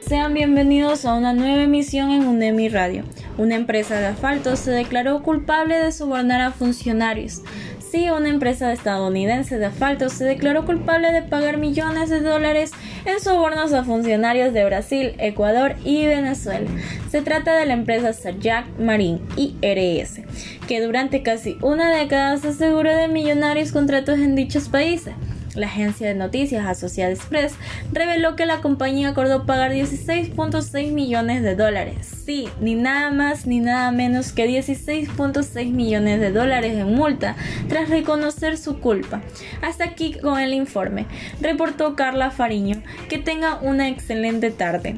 Sean bienvenidos a una nueva emisión en UNEMI Radio. Una empresa de asfalto se declaró culpable de sobornar a funcionarios. Sí, una empresa estadounidense de asfalto se declaró culpable de pagar millones de dólares en sobornos a funcionarios de Brasil, Ecuador y Venezuela. Se trata de la empresa Sajak Marine IRS, que durante casi una década se aseguró de millonarios contratos en dichos países. La agencia de noticias Associated Press reveló que la compañía acordó pagar 16.6 millones de dólares. Sí, ni nada más ni nada menos que 16.6 millones de dólares en multa tras reconocer su culpa. Hasta aquí con el informe, reportó Carla Fariño. Que tenga una excelente tarde.